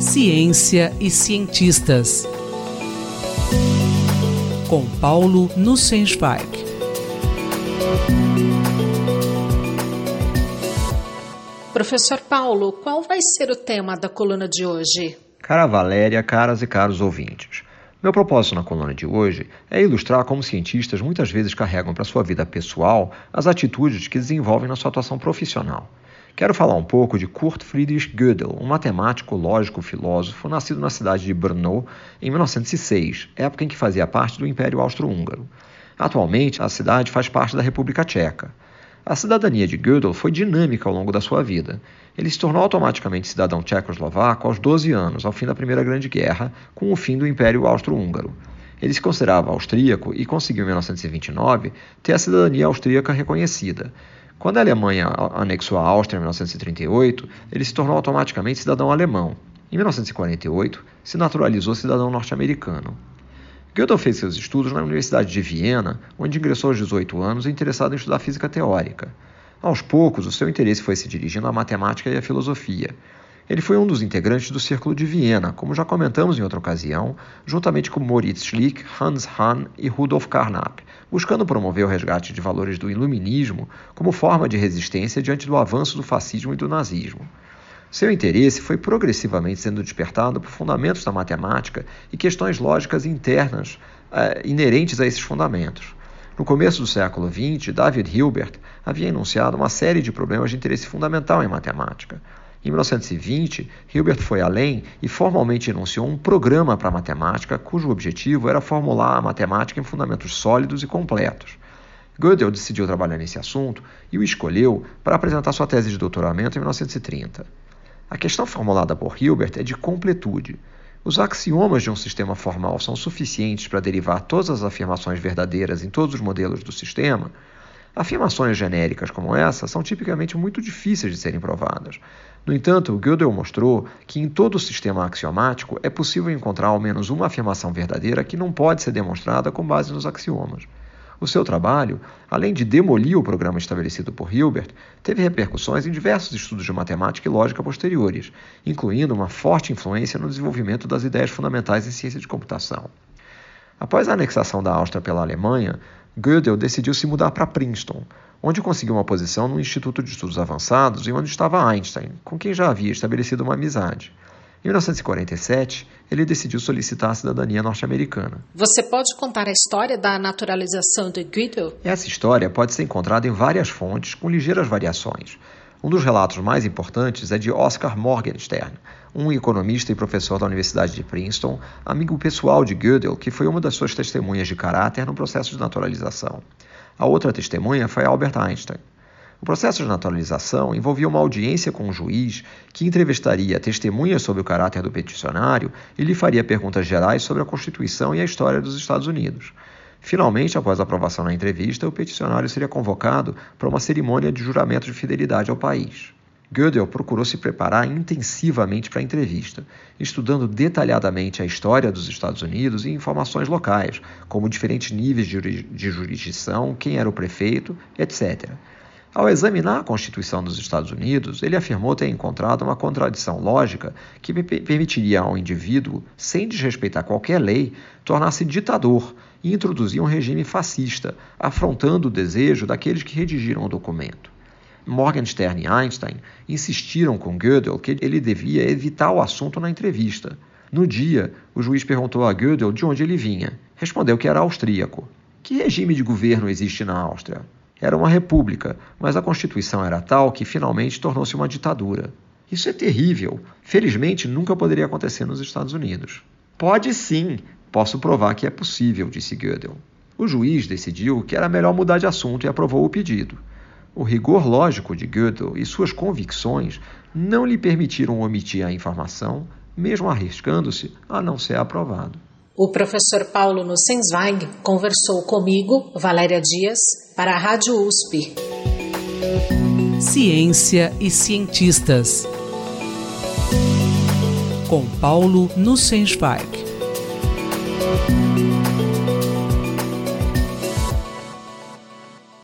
Ciência e cientistas. Com Paulo Nussensweig. Professor Paulo, qual vai ser o tema da coluna de hoje? Cara Valéria, caras e caros ouvintes. Meu propósito na coluna de hoje é ilustrar como cientistas muitas vezes carregam para sua vida pessoal as atitudes que desenvolvem na sua atuação profissional. Quero falar um pouco de Kurt Friedrich Gödel, um matemático, lógico, filósofo, nascido na cidade de Brno em 1906, época em que fazia parte do Império Austro-Húngaro. Atualmente, a cidade faz parte da República Tcheca. A cidadania de Gödel foi dinâmica ao longo da sua vida. Ele se tornou automaticamente cidadão tchecoslovaco aos 12 anos, ao fim da Primeira Grande Guerra, com o fim do Império Austro-Húngaro. Ele se considerava austríaco e conseguiu em 1929 ter a cidadania austríaca reconhecida. Quando a Alemanha anexou a Áustria em 1938, ele se tornou automaticamente cidadão alemão. Em 1948, se naturalizou cidadão norte-americano. Gödel fez seus estudos na Universidade de Viena, onde ingressou aos 18 anos interessado em estudar física teórica. Aos poucos, o seu interesse foi se dirigindo à matemática e à filosofia. Ele foi um dos integrantes do Círculo de Viena, como já comentamos em outra ocasião, juntamente com Moritz Schlick, Hans Hahn e Rudolf Carnap, buscando promover o resgate de valores do iluminismo como forma de resistência diante do avanço do fascismo e do nazismo. Seu interesse foi progressivamente sendo despertado por fundamentos da matemática e questões lógicas internas eh, inerentes a esses fundamentos. No começo do século XX, David Hilbert havia enunciado uma série de problemas de interesse fundamental em matemática. Em 1920, Hilbert foi além e formalmente enunciou um programa para a matemática cujo objetivo era formular a matemática em fundamentos sólidos e completos. Gödel decidiu trabalhar nesse assunto e o escolheu para apresentar sua tese de doutoramento em 1930. A questão formulada por Hilbert é de completude. Os axiomas de um sistema formal são suficientes para derivar todas as afirmações verdadeiras em todos os modelos do sistema? Afirmações genéricas como essa são tipicamente muito difíceis de serem provadas. No entanto, Gödel mostrou que em todo sistema axiomático é possível encontrar ao menos uma afirmação verdadeira que não pode ser demonstrada com base nos axiomas. O seu trabalho, além de demolir o programa estabelecido por Hilbert, teve repercussões em diversos estudos de matemática e lógica posteriores, incluindo uma forte influência no desenvolvimento das ideias fundamentais em ciência de computação. Após a anexação da Áustria pela Alemanha, Gödel decidiu se mudar para Princeton, onde conseguiu uma posição no Instituto de Estudos Avançados e onde estava Einstein, com quem já havia estabelecido uma amizade. Em 1947, ele decidiu solicitar a cidadania norte-americana. Você pode contar a história da naturalização de Gödel? Essa história pode ser encontrada em várias fontes, com ligeiras variações. Um dos relatos mais importantes é de Oscar Morgenstern, um economista e professor da Universidade de Princeton, amigo pessoal de Gödel, que foi uma das suas testemunhas de caráter no processo de naturalização. A outra testemunha foi Albert Einstein. O processo de naturalização envolvia uma audiência com um juiz que entrevistaria testemunhas sobre o caráter do peticionário e lhe faria perguntas gerais sobre a Constituição e a história dos Estados Unidos. Finalmente, após a aprovação na entrevista, o peticionário seria convocado para uma cerimônia de juramento de fidelidade ao país. Gödel procurou se preparar intensivamente para a entrevista, estudando detalhadamente a história dos Estados Unidos e informações locais, como diferentes níveis de jurisdição, quem era o prefeito, etc. Ao examinar a Constituição dos Estados Unidos, ele afirmou ter encontrado uma contradição lógica que permitiria ao indivíduo, sem desrespeitar qualquer lei, tornar-se ditador e introduzir um regime fascista, afrontando o desejo daqueles que redigiram o documento. Morgenstern e Einstein insistiram com Gödel que ele devia evitar o assunto na entrevista. No dia, o juiz perguntou a Gödel de onde ele vinha. Respondeu que era austríaco. Que regime de governo existe na Áustria? Era uma república, mas a Constituição era tal que finalmente tornou-se uma ditadura. Isso é terrível. Felizmente, nunca poderia acontecer nos Estados Unidos. Pode sim, posso provar que é possível, disse Gödel. O juiz decidiu que era melhor mudar de assunto e aprovou o pedido. O rigor lógico de Gödel e suas convicções não lhe permitiram omitir a informação, mesmo arriscando-se a não ser aprovado. O professor Paulo Nussensweig conversou comigo, Valéria Dias, para a Rádio USP. Ciência e cientistas. Com Paulo Nussensweig. Bye.